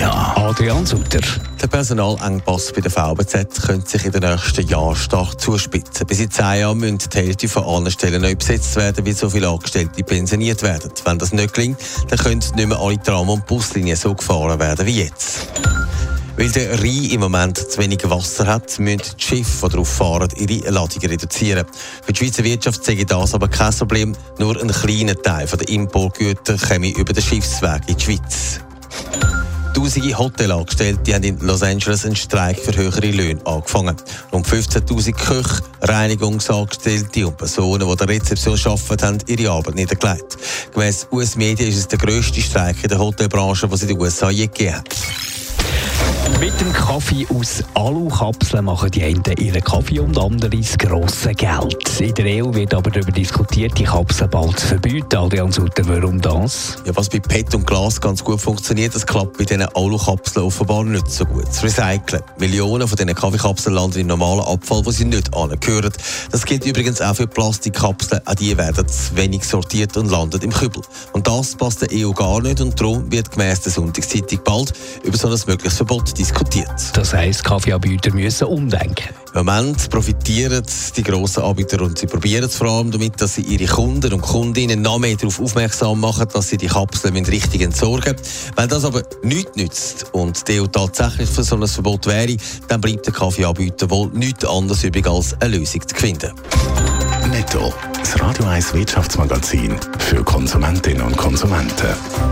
Adrian Sutter. Der Personalengpass bei der VBZ könnte sich in den nächsten Jahren stark zuspitzen. Bis in zehn Jahren müssen die Hälfte von allen Stellen neu besetzt werden, weil so viele Angestellte pensioniert werden. Wenn das nicht gelingt, dann können nicht mehr alle Tram- und Buslinien so gefahren werden wie jetzt. Weil der Rhein im Moment zu wenig Wasser hat, müssen die Schiffe, die darauf fahren, ihre Ladungen reduzieren. Für die Schweizer Wirtschaft sei das aber kein Problem. Nur ein kleiner Teil der Importgüter käme über den Schiffsweg in die Schweiz. Tausende Hotelangestellte haben in Los Angeles einen Streik für höhere Löhne angefangen. Rund 15.000 Köche, Reinigungsangestellte und Personen, die in der Rezeption arbeiten, haben ihre Arbeit niedergelegt. Gemäss US-Medien ist es der grösste Streik in der Hotelbranche, den es in den USA je gegeben hat. Mit dem Kaffee aus Alukapseln machen die einen ihren Kaffee und andere das grosse Geld. In der EU wird aber darüber diskutiert, die Kapseln bald zu verbieten. Adrian Sutter, warum das? Ja, was bei PET und Glas ganz gut funktioniert, das klappt bei diesen Alukapseln offenbar nicht so gut. Das Recyceln. Millionen von diesen Kaffeekapseln landen im normalen Abfall, wo sie nicht angehören. Das gilt übrigens auch für Plastikkapseln. Auch die werden zu wenig sortiert und landen im Kübel. Und das passt der EU gar nicht und darum wird gemäss der Sonntagszeitung bald über so ein mögliches Verbot diskutiert. Das heisst, Kaffeeanbieter müssen umdenken. Im Moment profitieren die grossen Anbieter und sie probieren es vor allem damit, dass sie ihre Kunden und Kundinnen noch mehr darauf aufmerksam machen, dass sie die Kapseln richtig entsorgen müssen. Wenn das aber nichts nützt und die EU tatsächlich für so ein Verbot wäre, dann bleibt der Kaffeeanbieter wohl nichts anderes übrig, als eine Lösung zu finden. Netto, das Radio 1 Wirtschaftsmagazin für Konsumentinnen und Konsumenten.